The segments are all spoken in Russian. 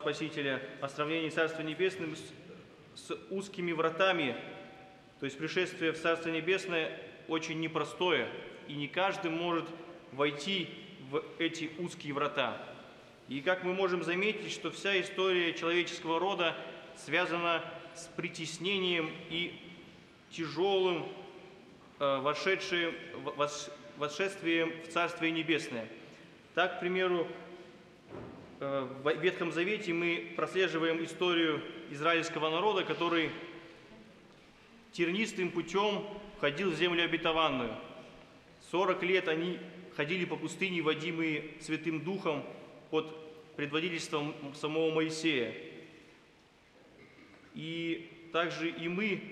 Спасителя о сравнении Царства Небесным с, с узкими вратами. То есть пришествие в Царство Небесное очень непростое, и не каждый может войти в эти узкие врата. И как мы можем заметить, что вся история человеческого рода связана с притеснением и тяжелым э, вошедшим, вос, в Царствие Небесное. Так, к примеру, в Ветхом Завете мы прослеживаем историю израильского народа, который тернистым путем входил в землю обетованную. 40 лет они ходили по пустыне, водимые Святым Духом под предводительством самого Моисея. И также и мы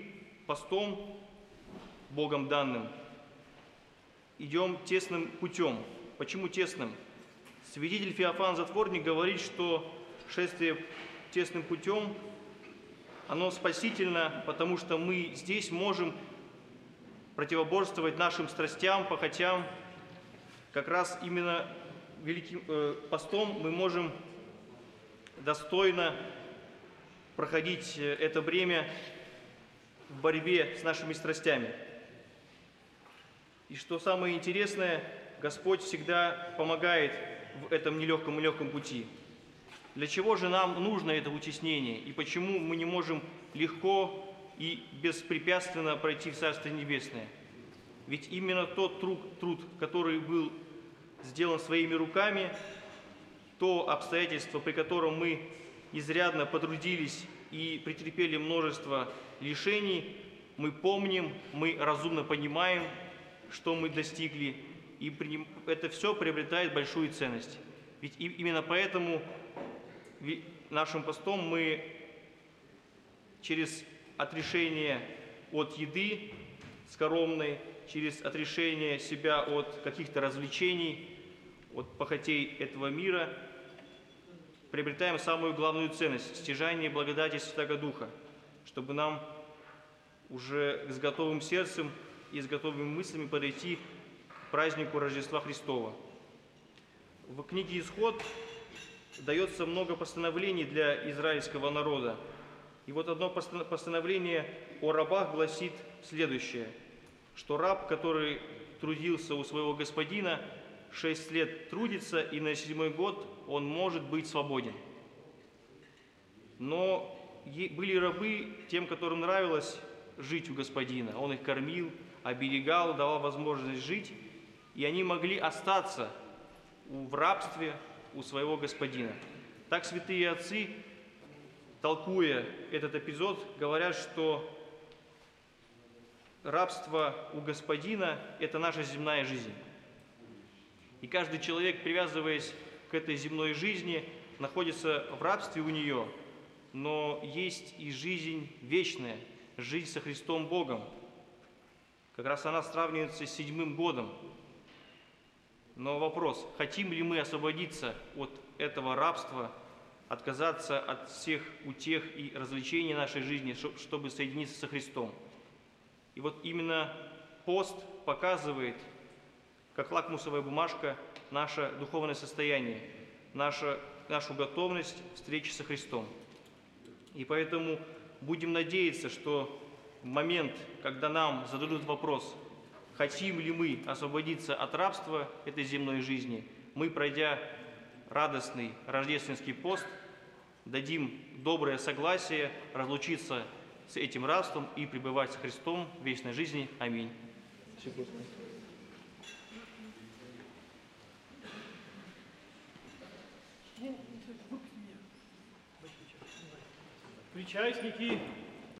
постом, Богом данным, идем тесным путем. Почему тесным? Свидетель Феофан Затворник говорит, что шествие тесным путем, оно спасительно, потому что мы здесь можем противоборствовать нашим страстям, похотям. Как раз именно великим э, постом мы можем достойно проходить э, это время в борьбе с нашими страстями. И что самое интересное, Господь всегда помогает в этом нелегком и легком пути. Для чего же нам нужно это утеснение и почему мы не можем легко и беспрепятственно пройти в Царство Небесное? Ведь именно тот труд, труд, который был сделан своими руками, то обстоятельство, при котором мы изрядно потрудились и претерпели множество лишений, мы помним, мы разумно понимаем, что мы достигли, и это все приобретает большую ценность. Ведь именно поэтому нашим постом мы через отрешение от еды скоромной, через отрешение себя от каких-то развлечений, от похотей этого мира, приобретаем самую главную ценность – стяжание благодати Святого Духа, чтобы нам уже с готовым сердцем и с готовыми мыслями подойти празднику Рождества Христова. В книге «Исход» дается много постановлений для израильского народа. И вот одно постановление о рабах гласит следующее, что раб, который трудился у своего господина, шесть лет трудится, и на седьмой год он может быть свободен. Но были рабы тем, которым нравилось жить у господина. Он их кормил, оберегал, давал возможность жить, и они могли остаться в рабстве у своего господина. Так святые отцы, толкуя этот эпизод, говорят, что рабство у господина – это наша земная жизнь. И каждый человек, привязываясь к этой земной жизни, находится в рабстве у нее, но есть и жизнь вечная, жизнь со Христом Богом. Как раз она сравнивается с седьмым годом, но вопрос, хотим ли мы освободиться от этого рабства, отказаться от всех утех и развлечений нашей жизни, чтобы соединиться со Христом. И вот именно пост показывает, как лакмусовая бумажка, наше духовное состояние, наша, нашу готовность встречи со Христом. И поэтому будем надеяться, что в момент, когда нам зададут вопрос – хотим ли мы освободиться от рабства этой земной жизни, мы, пройдя радостный рождественский пост, дадим доброе согласие разлучиться с этим рабством и пребывать с Христом в вечной жизни. Аминь. Причастники